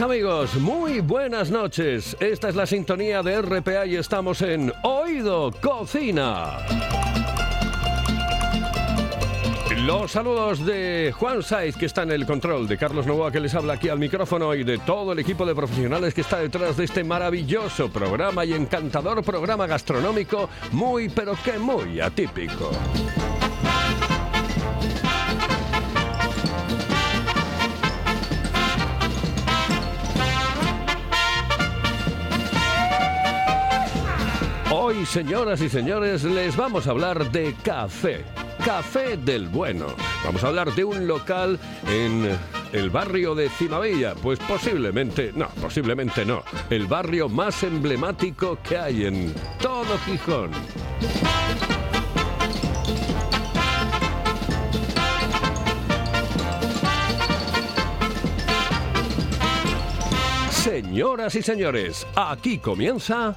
Amigos, muy buenas noches. Esta es la sintonía de RPA y estamos en Oído Cocina. Los saludos de Juan Saiz, que está en el control, de Carlos Novoa, que les habla aquí al micrófono, y de todo el equipo de profesionales que está detrás de este maravilloso programa y encantador programa gastronómico, muy pero que muy atípico. Señoras y señores, les vamos a hablar de café. Café del bueno. Vamos a hablar de un local en el barrio de Cimavilla. Pues posiblemente, no, posiblemente no. El barrio más emblemático que hay en todo Gijón. Señoras y señores, aquí comienza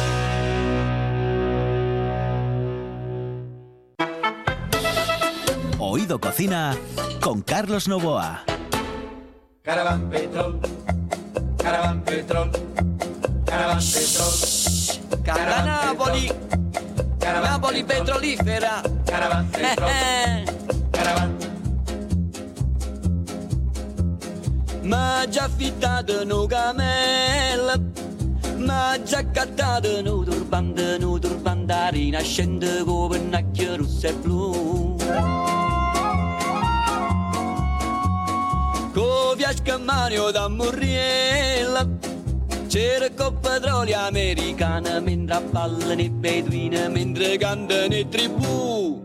Oído Cocina con Carlos Novoa. Caravan Petrol, Caravan Petrol, Caravan Petrol, Caravan Napoli, Caravan Napoli petrolifera. Caravan Petrol, Caravan. Ma già affittato no camella, ma già accattato no turbante, no turbante, rinascente con e blu. Con fiasca in mano da Murriella, c'era con petrolio americana, mentre ballano i beduini, mentre cantano i tribù.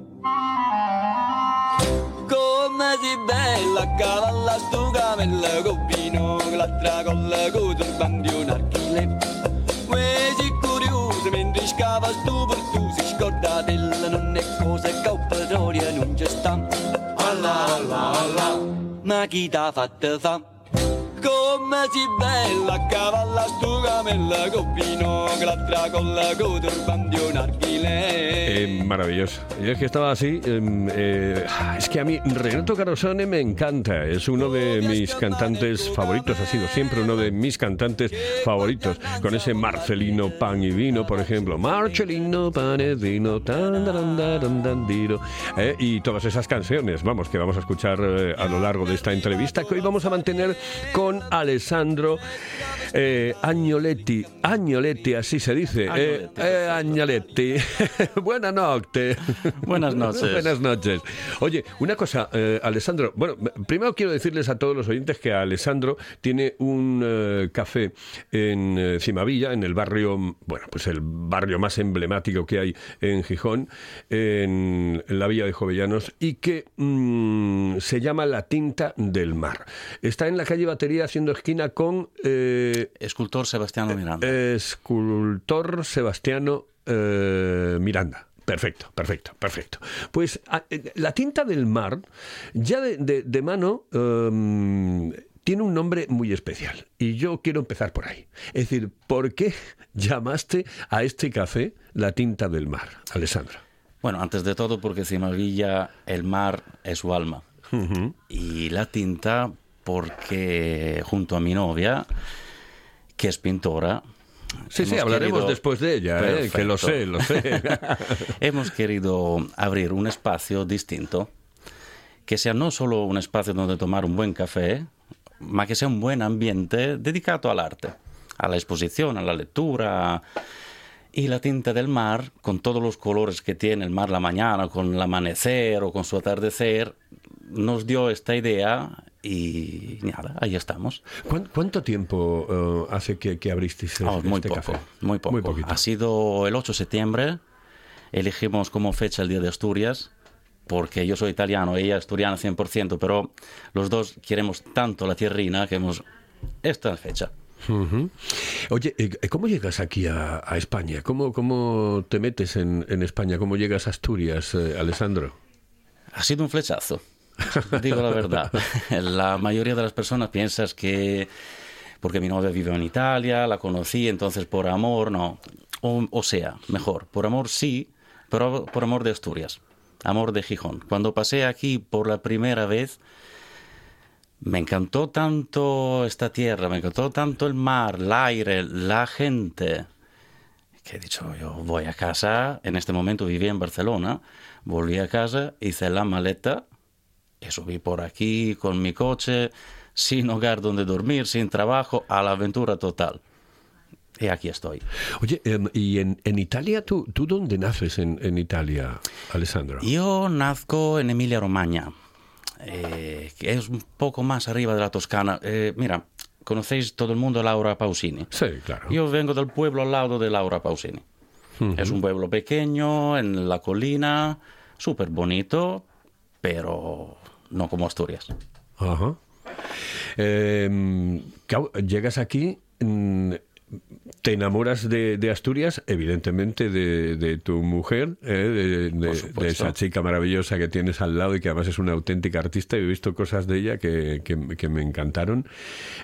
Come si bella a cavalla sto camella con vino, l'altra colla con turbante un archile. Uè si curioso mentre scava sto 滴答答的答 Come si bella cavalla sto camella con con turbante un archile. Eh, maravilloso. Yo es que estaba así. em, eh, es que a mí Renato Carosone me encanta. Es uno de mis cantantes favoritos. Ha sido siempre uno de mis cantantes favoritos. Con ese Marcelino Pan y Vino, por ejemplo. Marcelino Pan y Vino. tan, dan, diro. Eh, y todas esas canciones, vamos, que vamos a escuchar eh, a lo largo de esta entrevista que hoy vamos a mantener con Alessandro Eh, Agnoletti, Agnoletti, así se dice. Eh, Agnoletti, eh, Agnoletti. Buenas noches. Buenas noches. Buenas noches. Oye, una cosa, eh, Alessandro. Bueno, primero quiero decirles a todos los oyentes que Alessandro tiene un eh, café en eh, Cimavilla, en el barrio, bueno, pues el barrio más emblemático que hay en Gijón, en, en la Villa de Jovellanos, y que mm, se llama La Tinta del Mar. Está en la calle Batería haciendo esquina con eh, Escultor Sebastiano Miranda. escultor Sebastiano eh, Miranda. Perfecto, perfecto, perfecto. Pues a- eh, la tinta del mar, ya de, de- de mano, em, tiene un nombre muy especial. Y yo quiero empezar por ahí. Es decir, ¿por qué llamaste a este café la tinta del mar, Alessandra? Bueno, antes de todo porque Cimavilla, el mar es su alma. Y la tinta porque junto a mi novia, que es pintora, Sí, sí, hablaremos querido- después de ella, eh, que lo sé, lo sé. Hemos querido abrir un espacio distinto, que sea no solo un espacio donde tomar un buen café, ma que sea un buen ambiente dedicado al arte, a la exposición, a la lectura. Y la tinta del mar, con todos los colores que tiene el mar la mañana, con el amanecer o con su atardecer, nos dio esta idea y nada, ahí estamos. ¿Cuán- ¿Cuánto tiempo eh, hace que, que abristeis Ah, este muy poco, café? muy poco. poquito. ha sido el 8 de septiembre. Elegimos como fecha el Día de Asturias, porque yo soy italiano, ella asturiana 100%, pero los dos queremos tanto la tierrina que hemos... Esta fecha. Ujú. Oye, eh, ¿cómo llegas aquí a, a España? ¿Cómo, ¿Cómo te metes en, en España? ¿Cómo llegas a Asturias, eh, Alessandro? Ha sido un flechazo, digo la verdad. La mayoría de las personas piensas que porque mi novia vive en Italia, la conocí, entonces por amor, no. O, o sea, mejor, por amor sí, pero por amor de Asturias, amor de Gijón. Cuando pasé aquí por la primera vez, me encantó tanto esta tierra, me encantó tanto el mar, el aire, la gente, que he dicho, yo voy a casa, en este momento vivía en Barcelona, volví a casa, hice la maleta subí por aquí con mi coche, sin hogar donde dormir, sin trabajo, a la aventura total. Y aquí estoy. Oye, em, ¿y en, en Italia? ¿tú, ¿Tú dónde naces en, en Italia, Alessandro? Yo nazco en Emilia Romagna, eh, que es un poco más arriba de la Toscana. Eh, mira, conocéis todo el mundo a Laura Pausini. Sí, claro. Yo vengo del pueblo al lado de Laura Pausini. Es un pueblo pequeño, en la colina, súper bonito, pero no como Asturias. Ajá. Em, llegas aquí, mm, te enamoras de, de Asturias, evidentemente de, de tu mujer, eh, de, esa chica maravillosa que tienes al lado y que además es una auténtica artista. y He visto cosas de ella que, que- que me encantaron.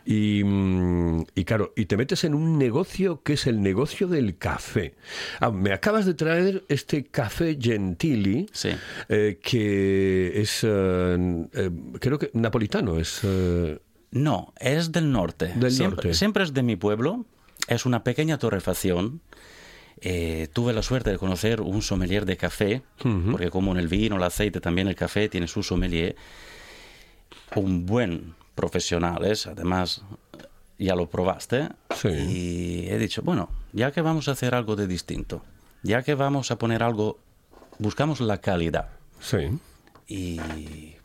Y, mm, y claro, y te metes en un negocio que es el negocio del café. Ah, me acabas de traer este café Gentili, Sí. eh, que es, eh, creo que napolitano, es... No, es del norte. Del siempre, norte. siempre es de mi pueblo. Es una pequeña torrefacción. Eh, tuve la suerte de conocer un sommelier de café, porque como en el vino, el aceite, también el café tiene su sommelier. Un buen profesional es, además, ya lo probaste. Sí. Y he dicho, bueno, ya que vamos a hacer algo de distinto, ya que vamos a poner algo, buscamos la calidad. sí. Y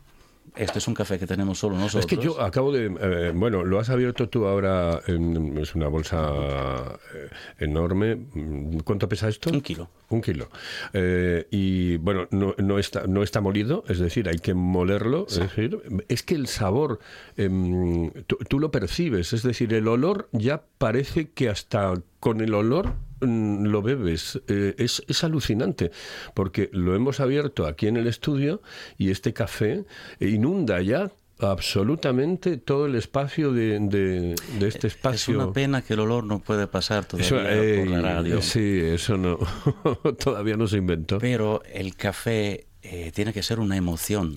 este es un café que tenemos solo nosotros. Es que yo acabo de... eh, bueno, lo has abierto tú ahora, en- es una bolsa eh, enorme. Mm, ¿Cuánto pesa esto? Un kilo. Un kilo. Eh, y bueno, no, no, está, no está molido, es decir, hay que molerlo. Es decir, es que el sabor, em, tú, tú lo percibes, es decir, el olor ya parece que hasta con el olor lo bebes. Eh, es, es alucinante, porque lo hemos abierto aquí en el estudio y este café inunda ya absolutamente todo el espacio de, de- de este Es espacio. una pena que el olor no puede pasar todavía Eso, por la radio. Sí, eso no. Todavía no se inventó. Pero el café eh, tiene que ser una emoción.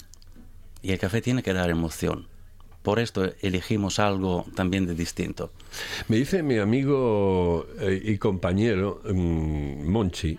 Y el café tiene que dar emoción. Por esto elegimos algo también de distinto. Me dice mi amigo eh, y compañero mm, Monchi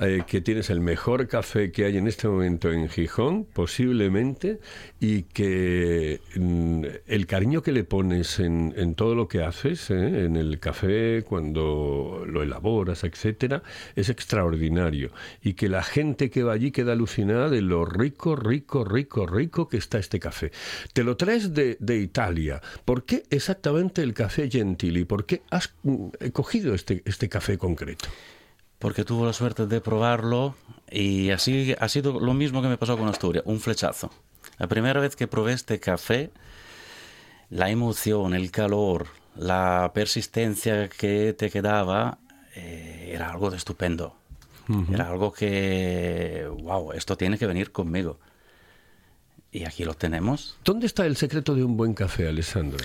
eh, que tienes el mejor café que hay en este momento en Gijón, posiblemente, y que mm, el cariño que le pones en, todo lo que haces, eh, en el café, cuando lo elaboras, etcétera, es extraordinario. Y que la gente que va allí queda alucinada de lo rico, rico, rico, rico que está este café. Te lo traes de, de Italia. ¿Por qué exactamente el café Gentili? ¿Por qué has mm, cogido este, este café concreto? Porque tuve la suerte de probarlo y así ha sido lo mismo que me pasó con Asturias, un flechazo. La primera vez que probé este café, la emoción, el calor, la persistencia que te quedaba, eh, era algo de estupendo. Era algo que, wow, esto tiene que venir conmigo. Y aquí lo tenemos. ¿Dónde está el secreto de un buen café, Alessandro?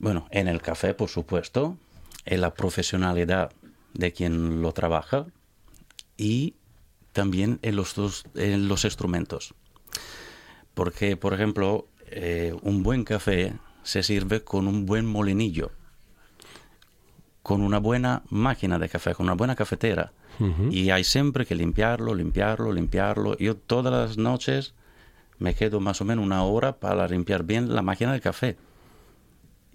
Bueno, en el café, por supuesto, en la profesionalidad de quien lo trabaja y también en los, dos- en los instrumentos. Porque, por ejemplo, eh, un buen café se sirve con un buen molinillo, con una buena máquina de café, con una buena cafetera. Y hay siempre que limpiarlo, limpiarlo, limpiarlo. Yo todas las noches me quedo más o menos una hora para limpiar bien la máquina de café.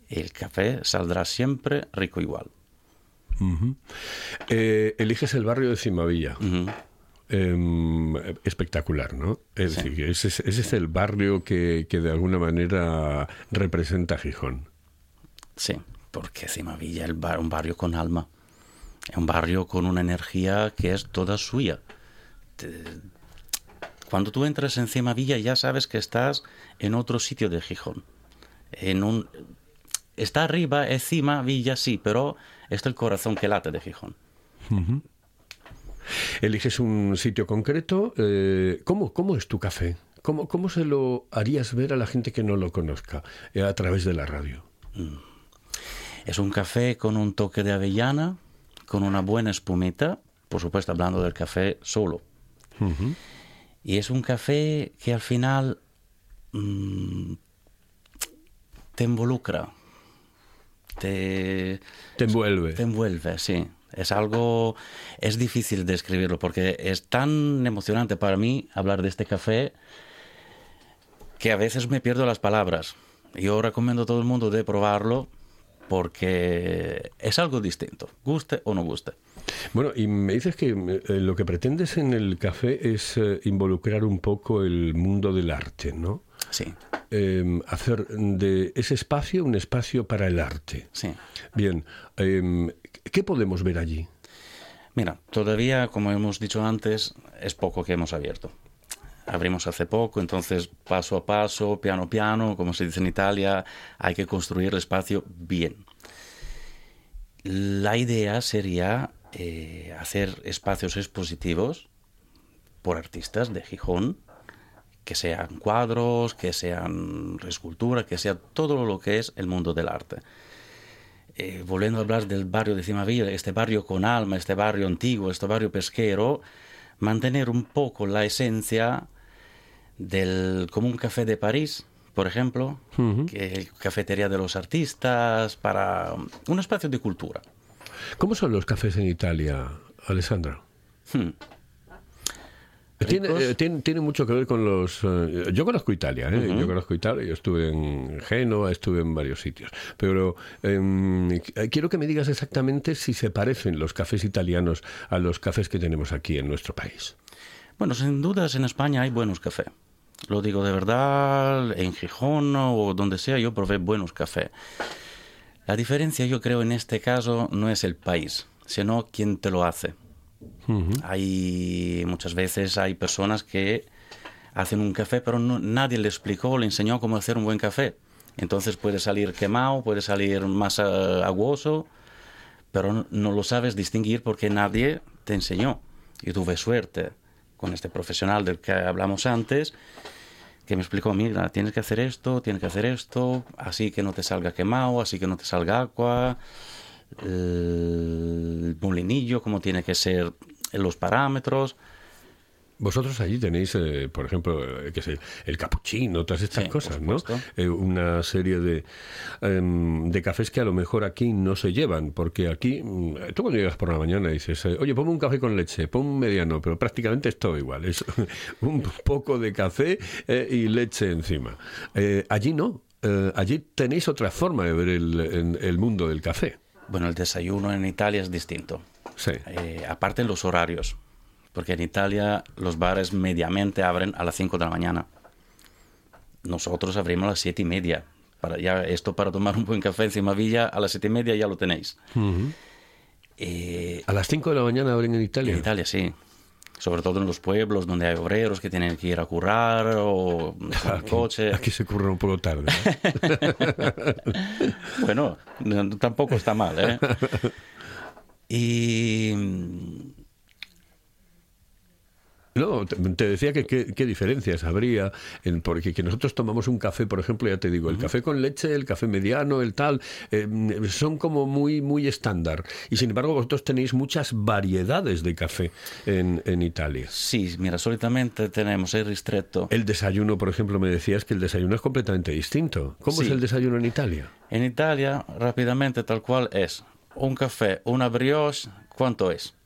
El café saldrá siempre rico igual. Eh, eliges el barrio de Cimavilla. Em, espectacular, ¿no? Es Sí. decir, ese, es- el barrio que, que de alguna manera representa Gijón. Sí, porque Cimavilla es un barrio con alma. Un barrio con una energía que es toda suya. Cuando tú entras en Cimavilla ya sabes que estás en otro sitio de Gijón. En un... Está arriba, es Cimavilla, sí, pero es el corazón que late de Gijón. Eliges un sitio concreto. eh, ¿cómo, ¿Cómo es tu café? ¿Cómo, ¿Cómo se lo harías ver a la gente que no lo conozca eh, a través de la radio? Es un café con un toque de avellana, con una buena espumita, por supuesto hablando del café solo. Y es un café que al final mm, te involucra, te, Te envuelve. te envuelve, sí. Es algo, es difícil describirlo porque es tan emocionante para mí hablar de este café que a veces me pierdo las palabras. Yo recomiendo a todo el mundo de probarlo porque es algo distinto, guste o no guste. Bueno, y me dices que eh, lo que pretendes en el café es eh, involucrar un poco el mundo del arte, ¿no? Sí, Em, hacer de ese espacio un espacio para el arte. sí. Bien, em, ¿qué podemos ver allí? Mira, todavía, como hemos dicho antes, es poco que hemos abierto. Abrimos hace poco, entonces paso a paso, piano piano, como se dice en Italia, hay que construir el espacio bien. La idea sería eh, hacer espacios expositivos por artistas de Gijón, que sean cuadros, que sean escultura, que sea todo lo que es el mundo del arte eh, volviendo a hablar del barrio de Cimavilla, este barrio con alma, este barrio antiguo, este barrio pesquero, mantener un poco la esencia del como un café de París, por ejemplo, que cafetería de los artistas, para un espacio de cultura. ¿Cómo son los cafés en Italia, Alessandra? Hmm. Tiene, Ricos. eh, tiene, tiene mucho que ver con los... eh, yo conozco Italia, ¿eh? yo conozco Italia, yo estuve en Génova, estuve en varios sitios, pero em, qu- quiero que me digas exactamente si se parecen los cafés italianos a los cafés que tenemos aquí en nuestro país. Bueno, sin dudas en España hay buenos cafés. Lo digo de verdad, en Gijón o donde sea yo probé buenos cafés. La diferencia yo creo en este caso no es el país, sino quien te lo hace. Hay muchas veces hay personas que hacen un café, pero no- nadie le explicó, le enseñó cómo hacer un buen café. Entonces puede salir quemado, puede salir más eh, aguoso, pero no, no lo sabes distinguir porque nadie te enseñó. Y tuve suerte con este profesional del que hablamos antes, que me explicó, mira, tienes que hacer esto, tienes que hacer esto, así que no te salga quemado, así que no te salga agua, el molinillo, cómo tiene que ser los parámetros. Vosotros allí tenéis, eh, por ejemplo, eh, que sé, el capuchino, todas estas Sí, cosas, ¿no? Eh, una serie de, em, de cafés que a lo mejor aquí no se llevan, porque aquí, mm, tú cuando llegas por la mañana dices, oye, ponme un café con leche, pon un mediano, pero prácticamente es todo igual, es un poco de café eh, y leche encima. Eh, allí no, eh, allí tenéis otra forma de ver el, en- el mundo del café. Bueno, el desayuno en Italia es distinto. Sí. Eh, aparte los horarios, porque en Italia los bares mediamente abren a las 5 de la mañana. Nosotros abrimos a las 7 y media. Para ya, esto para tomar un buen café encima Villa, a las 7 y media ya lo tenéis. Eh, A las 5 de la mañana abren en Italia. en Italia sí. Sobre todo en los pueblos donde hay obreros que tienen que ir a currar o el coche. Aquí se curra un poco tarde. ¿eh? Bueno, no- tampoco está mal, ¿eh? Y No, te, decía que qué, diferencias habría, en, porque que nosotros tomamos un café, por ejemplo, ya te digo, el café con leche, el café mediano, el tal, eh, son como muy, muy estándar. Y sin embargo, vosotros tenéis muchas variedades de café en, en Italia. sí, mira, solitamente tenemos el ristretto. El desayuno, por ejemplo, me decías que el desayuno es completamente distinto. ¿Cómo es el desayuno en Italia? En Italia, rápidamente, tal cual es un café, una brioche, ¿cuánto es?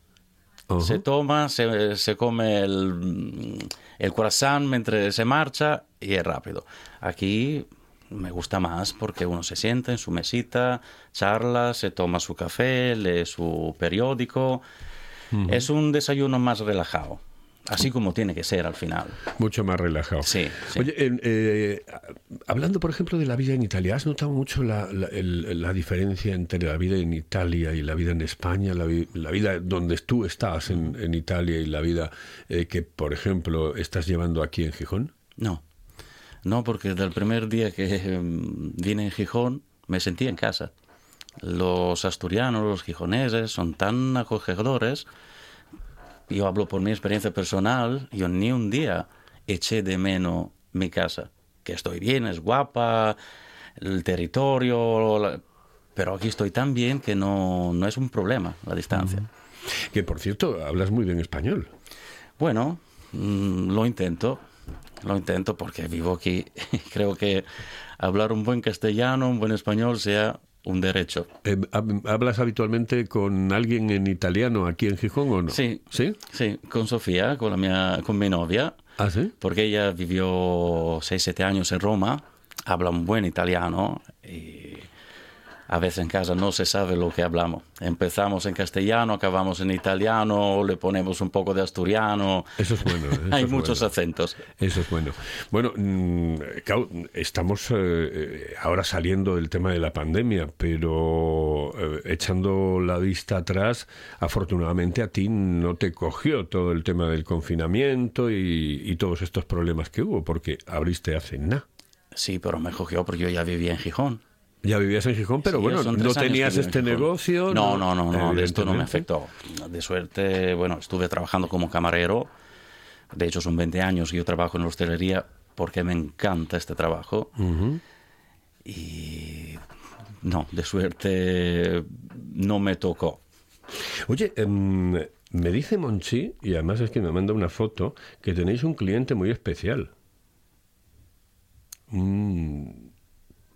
Se toma, se, se come el, el croissant mientras se marcha y es rápido. Aquí me gusta más porque uno se sienta en su mesita, charla, se toma su café, lee su periódico. Es un desayuno más relajado, así como tiene que ser al final. Mucho más relajado. Sí, sí. Oye, eh, eh, hablando, por ejemplo, de la vida en Italia, ¿has notado mucho la, la- el- la diferencia entre la vida en Italia y la vida en España? La, vi- la vida donde tú estás en, en Italia y la vida eh, que, por ejemplo, estás llevando aquí en Gijón. No, no, porque desde el primer día que em, vine en Gijón me sentí en casa. Los asturianos, los gijoneses son tan acogedores. Yo hablo por mi experiencia personal, yo ni un día eché de menos mi casa. Que estoy bien, es guapa, el territorio, la- pero aquí estoy tan bien que no, no es un problema la distancia. Que, por cierto, hablas muy bien español. Bueno, mm, lo intento, lo intento porque vivo aquí. Creo que hablar un buen castellano, un buen español sea un derecho. Eh, hab- ¿Hablas habitualmente con alguien en italiano aquí en Gijón o no? Sí. ¿Sí? Sí, con Sofía, con, la mía, con mi novia, ¿Ah, sí? porque ella vivió 6-7 años en Roma, habla un buen italiano y a veces en casa no se sabe lo que hablamos. Empezamos en castellano, acabamos en italiano, le ponemos un poco de asturiano. Eso es bueno. eso Hay es muchos bueno. acentos. Eso es bueno. Bueno, mm, estamos eh, eh, ahora saliendo del tema de la pandemia, pero eh, echando la vista atrás, afortunadamente a ti no te cogió todo el tema del confinamiento y, y todos estos problemas que hubo, porque abriste hace nada. Sí, pero me cogió porque yo ya vivía en Gijón. Ya vivías en Gijón, pero Sí, bueno, no tenías este negocio. No, no, no, no, de esto no me afectó. De suerte, bueno, estuve trabajando como camarero. De hecho, son 20 años que yo trabajo en la hostelería porque me encanta este trabajo. Y no, de suerte no me tocó. Oye, em, me dice Monchi, y además es que me manda una foto, que tenéis un cliente muy especial. Un-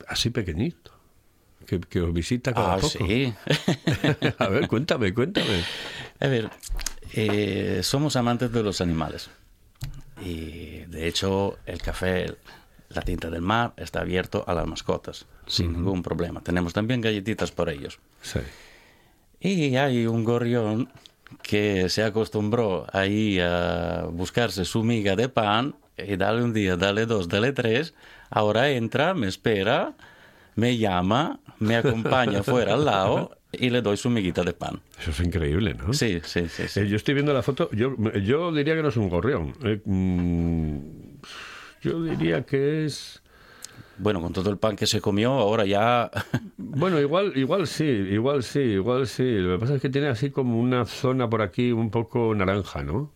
así pequeñito. Que, que os visita cada Ah, poco. sí. A ver, cuéntame, cuéntame. A ver, eh, somos amantes de los animales. Y de hecho, el café, la tinta del mar, está abierto a las mascotas, sin ningún problema. Tenemos también galletitas por ellos. Sí. Y hay un gorrión que se acostumbró ahí a buscarse su miga de pan y dale un día, dale dos, dale tres. Ahora entra, me espera, me llama, me acompaña fuera al lado y le doy su miguita de pan. Eso es increíble, ¿no? Sí, sí, sí. sí. Eh, yo estoy viendo la foto, yo, yo diría que no es un gorrión. Eh, mm, yo diría que es... Bueno, con todo el pan que se comió, ahora ya... Bueno, igual, igual sí, igual sí, igual sí. Lo que pasa es que tiene así como una zona por aquí un poco naranja, ¿no?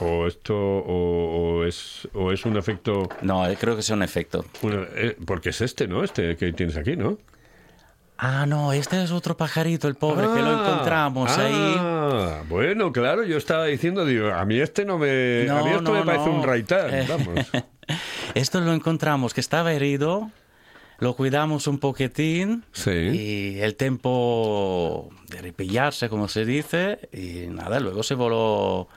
O esto, o, o es, o es un efecto, No, eh, creo que es un efecto. una- eh, porque es este, ¿no? Este que tienes aquí, ¿no? Ah, no, este es otro pajarito, el pobre, que lo Ah, encontramos ahí. ah, Bueno, claro, yo estaba diciendo, digo, a mí este no me. a mí No, esto no, me parece no. un raitán, Eh, vamos. Esto lo encontramos, que estaba herido, lo cuidamos un poquitín Sí. y el tiempo de repillarse, como se dice, y nada, luego se voló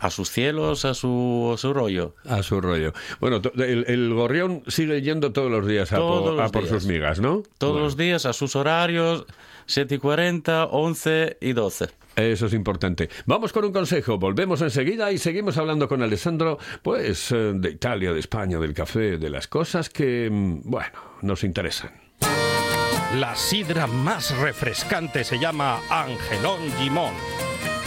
a sus cielos, a su, a su rollo. A su rollo. Bueno, el, el gorrión sigue yendo todos los días a, Todos por, los a por días. sus migas, ¿no? Todos Bueno, los días a sus horarios, 7 y 40, 11 y 12. Eso es importante. Vamos con un consejo. Volvemos enseguida y seguimos hablando con Alessandro, pues, eh, de Italia, de España, del café, de las cosas que, mm, bueno, nos interesan. La sidra más refrescante se llama Angelón Gimón.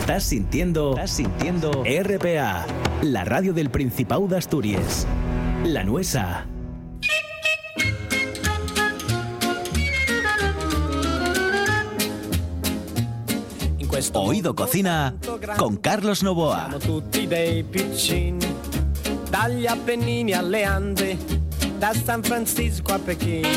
Estás sintiendo, estás sintiendo RPA, la radio del Principado de Asturias. La Nuesa. Oído Cocina con Carlos Novoa. Siamo tutti dei piccini, dagli Appennini alle Ande, da San Francisco a Pechino.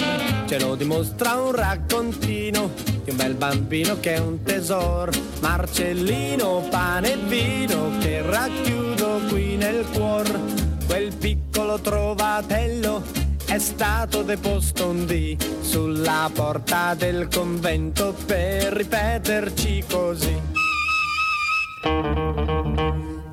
Ce lo dimostra un raccontino di un bel bambino che è un tesoro. Marcellino, pane e vino che racchiudo qui nel cuor. Quel piccolo trovatello è stato deposto un dì sulla porta del convento per ripeterci così.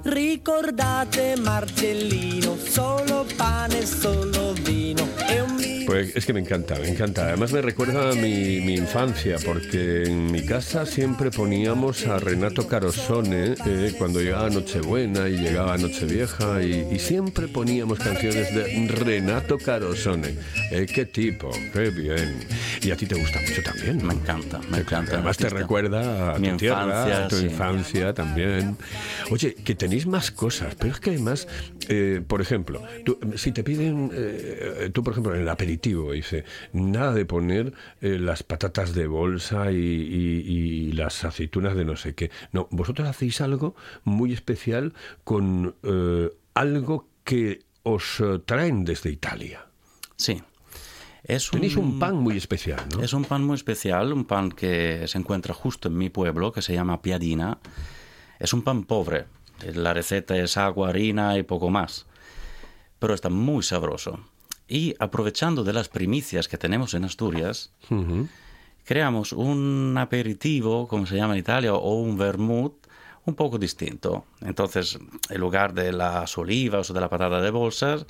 Ricordate Marcellino, solo pane, solo vino e un. Pues es que me encanta, me encanta. Además me recuerda a mi, mi infancia, porque en mi casa siempre poníamos a Renato Carosone eh, cuando llegaba Nochebuena y llegaba Nochevieja y, y siempre poníamos canciones de Renato Carosone. Eh, qué tipo, qué bien. Y a ti te gusta mucho también. Me encanta, me encanta. Además te recuerda a Mi tu tierra, infancia, a tu sí. infancia también. Oye, que tenéis más cosas, pero es que además, eh, por ejemplo, tú, si te piden, eh, tú por ejemplo en el aperitivo, dice, nada de poner eh, las patatas de bolsa y, y- y las aceitunas de no sé qué. No, vosotros hacéis algo muy especial con eh, algo que os eh, traen desde Italia. Sí. Es Tenéis un pan muy especial, ¿no? Es un pan muy especial, un pan que se encuentra justo en mi pueblo, que se llama piadina. Es un pan pobre. La receta es agua, harina y poco más. Pero está muy sabroso. Y aprovechando de las primicias que tenemos en Asturias, Ujú. creamos un aperitivo, como se llama en Italia, o un vermouth un poco distinto. Entonces, en lugar de las olivas o de la patata de bolsas,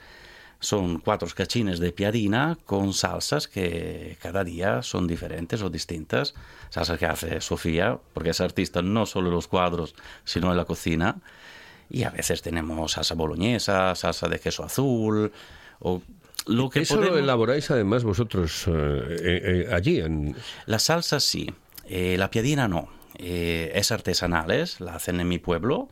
son cuatro cachines de piadina con salsas que cada día son diferentes o distintas. Salsas que hace Sofía, porque es artista no solo en los cuadros, sino en la cocina. Y a veces tenemos salsa boloñesa, salsa de queso azul, o lo que Eso lo elaboráis además vosotros eh, eh, eh, allí en, La salsa sí, eh, la piadina no. Es artesanales, la hacen en mi pueblo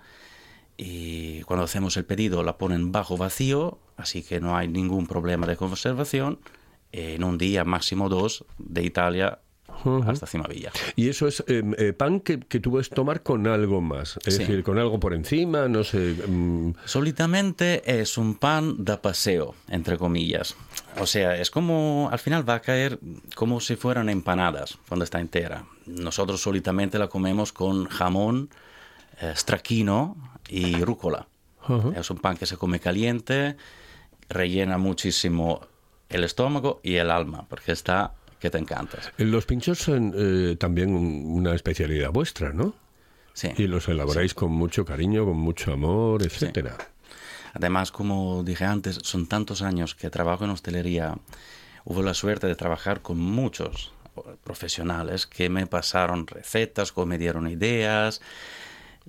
y cuando hacemos el pedido la ponen bajo vacío, así que no hay ningún problema de conservación. En un día, máximo dos, de Italia hasta Cimavilla. Y eso es eh, eh, pan que, que tú puedes tomar con algo más, es Sí. decir, con algo por encima, no sé. mm, Solitamente es un pan de paseo, entre comillas. O sea, es como, al final va a caer como si fueran empanadas cuando está entera. Nosotros solitamente la comemos con jamón, eh, stracchino y rúcula. Ujú. Es un pan que se come caliente, rellena muchísimo el estómago y el alma, porque está que te encantas. Los pinchos son eh, también un- una especialidad vuestra, ¿no? Sí. Y los elaboráis con mucho cariño, con mucho amor, etcétera. Además, como dije antes, son tantos años que trabajo en hostelería. Hubo la suerte de trabajar con muchos profesionales que me pasaron recetas, que me dieron ideas.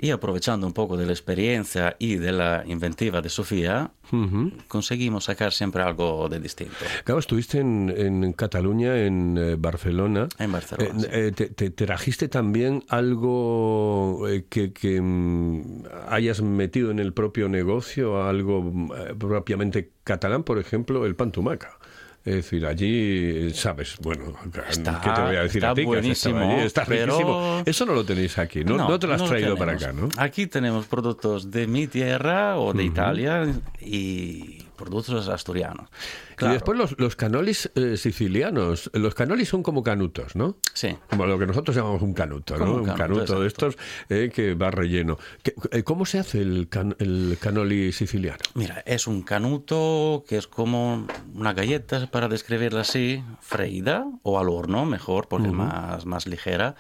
Y aprovechando un poco de la experiencia y de la inventiva de Sofía, Ujú. conseguimos sacar siempre algo de distinto. Claro, estuviste en, en Cataluña, en eh, Barcelona. En Barcelona, Eh, eh, te, te- te trajiste también algo eh, que, que, mm, hayas metido en el propio negocio, algo eh, propiamente catalán, por ejemplo, el pan tumaca. Es decir, allí, eh, sabes, bueno, Está- ¿qué te voy a decir está a ti? buenísimo, allí? Está pero- riquísimo. Eso no lo tenéis aquí, ¿no? No, te lo has no traído para acá, ¿no? Aquí tenemos productos de mi tierra o de Italia y productos asturianos. Y después los, los canolis eh, sicilianos. Los canolis son como canutos, ¿no? Sí. Como lo que nosotros llamamos un canuto, ¿no? Un un canuto, canuto de estos eh, que va relleno. ¿Qué- eh, ¿Cómo se hace el, can- el canoli siciliano? Mira, es un canuto que es como una galleta, para describirla así, freída o al horno, mejor, porque es más, más ligera.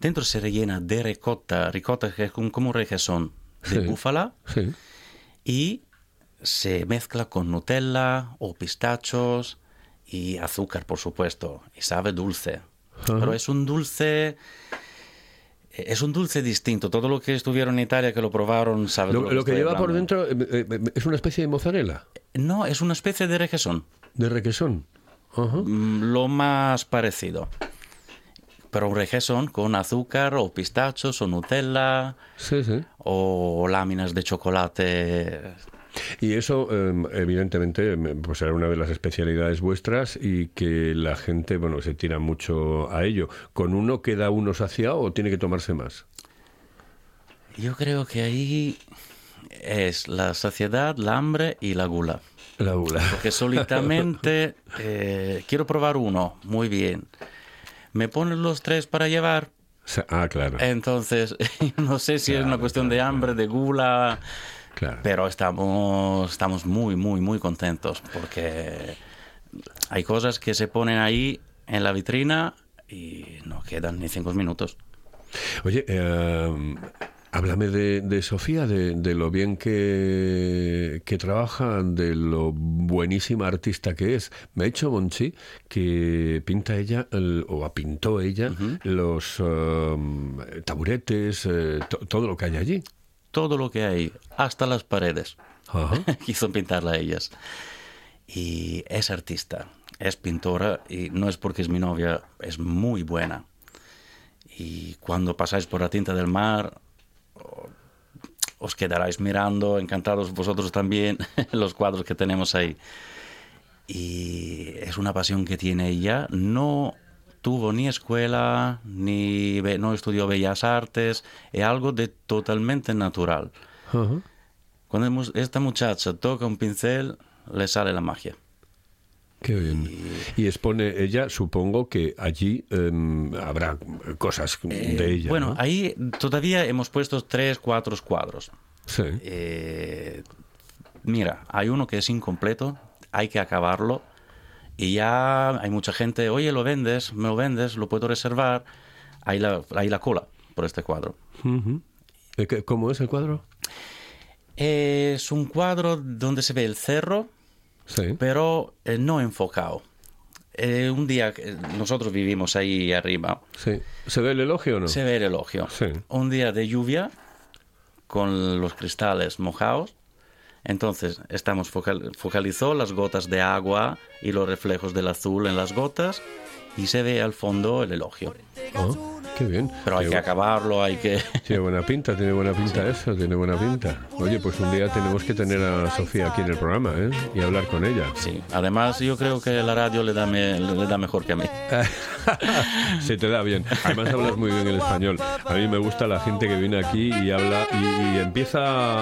Dentro se rellena de ricota, ricota que es como como un requesón de Sí. búfala Sí. y se mezcla con Nutella o pistachos y azúcar, por supuesto, y sabe dulce. Pero es un dulce... Es un dulce distinto. Todo lo que estuvieron en Italia que lo probaron sabe Lo, lo que lleva por dentro eh, eh, es una especie de mozzarella, No, es una especie de requesón. de requesón. Mm, Lo más parecido. Pero un requesón con azúcar o pistachos o Nutella Sí, sí. o láminas de chocolate. Y eso, eh, evidentemente, eh, pues era una de las especialidades vuestras y que la gente, bueno, se tira mucho a ello. ¿Con uno queda uno saciado o tiene que tomarse más? Yo creo que ahí es la saciedad, la hambre y la gula. La gula. Porque solitamente eh, quiero probar uno, muy bien. Me ponen los tres para llevar, Ah, claro. entonces no sé si es una Claro, cuestión de hambre, de gula, claro. pero estamos, estamos muy, muy, muy contentos porque hay cosas que se ponen ahí en la vitrina y no quedan ni cinco minutos. Oye, eh, háblame de, de Sofía, de, de lo bien que, que trabaja, de lo buenísima artista que es. Me ha dicho Monchi que pinta ella, el- o pintó ella, los eh, taburetes, eh, to- todo lo que hay allí. Todo lo que hay, hasta las paredes. Quiso pintarla a ellas. Y es artista, es pintora y no es porque es mi novia, es muy buena. Y cuando pasáis por la tinta del mar, os quedaráis mirando, encantados vosotros también, los cuadros que tenemos ahí. Y es una pasión que tiene ella. No tuvo ni escuela, ni no estudió bellas artes, es algo de totalmente natural. Ajá. Cuando hemos- esta muchacha toca un pincel, le sale la magia. Qué bien. Y expone ella, supongo que allí em, habrá cosas de ella. Eh, bueno, ¿no? ahí todavía hemos puesto tres, cuatro cuadros. Sí. Eh, mira, hay uno que es incompleto, hay que acabarlo. Y ya hay mucha gente, oye, lo vendes, me lo vendes, lo puedo reservar. Hay la, hay la cola por este cuadro. Ujú. ¿De qué- ¿Cómo es el cuadro? Es un cuadro donde se ve el cerro, Sí. pero eh, no enfocado. Eh, un día, que nosotros vivimos ahí arriba, sí. ¿Se ve el elogio o no? se ve el elogio. Sí. Un día de lluvia, con los cristales mojados, entonces estamos focal- focalizó las gotas de agua y los reflejos del azul en las gotas y se ve al fondo el elogio. Ah, qué bien. Pero hay Qué que acabarlo, hay que... Tiene buena pinta, tiene buena pinta eso, tiene buena pinta. Oye, pues un día tenemos que tener a Sofía aquí en el programa, ¿eh? Y hablar con ella. Sí, además yo creo que la radio le da, me- le da mejor que a mí. Se te da bien. Además hablas muy bien el español. A mí me gusta la gente que viene aquí y habla y, y empieza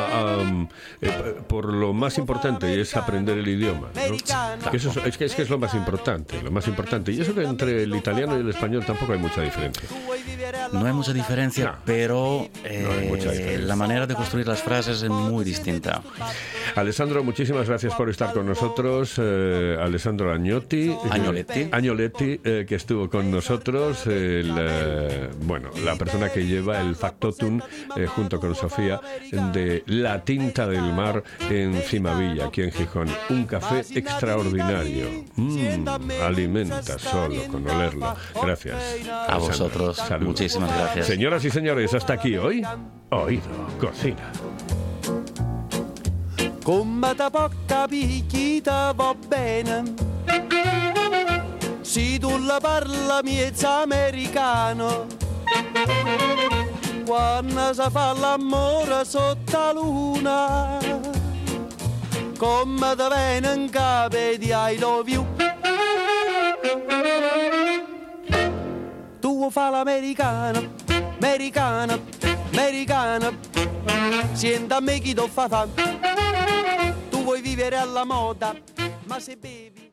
a, um, eh, por lo más importante y es aprender el idioma. ¿no? Que eso es, es que, es que es lo más importante, lo más importante. Y eso que entre el italiano y el español tampoco hay mucha diferencia. no hay mucha diferencia, No. pero No hay mucha eh, diferencia. la manera de construir las frases es muy distinta. Alessandro, muchísimas gracias por estar con nosotros. Eh, Alessandro Agnotti. eh, Agnoletti. Agnoletti, eh, que estuvo con nosotros. el, eh, bueno, la persona que lleva el factotum eh, junto con Sofía de La Tinta del Mar en Cimavilla, aquí en Gijón. Un café extraordinario. Mm, alimenta solo con olerlo. Gracias. A vosotros, Saludos. muchísimas gracias. Señoras y señores, hasta aquí hoy. Oído, cocina. Va bene Se tu la parla miezza americano. Quando si fa l'amore sotto la luna Come te viene in capo di I love you. Tu fa l'americano, americano, americano. Sienta a me chi ti fa fa Tu vuoi vivere alla moda, ma se bevi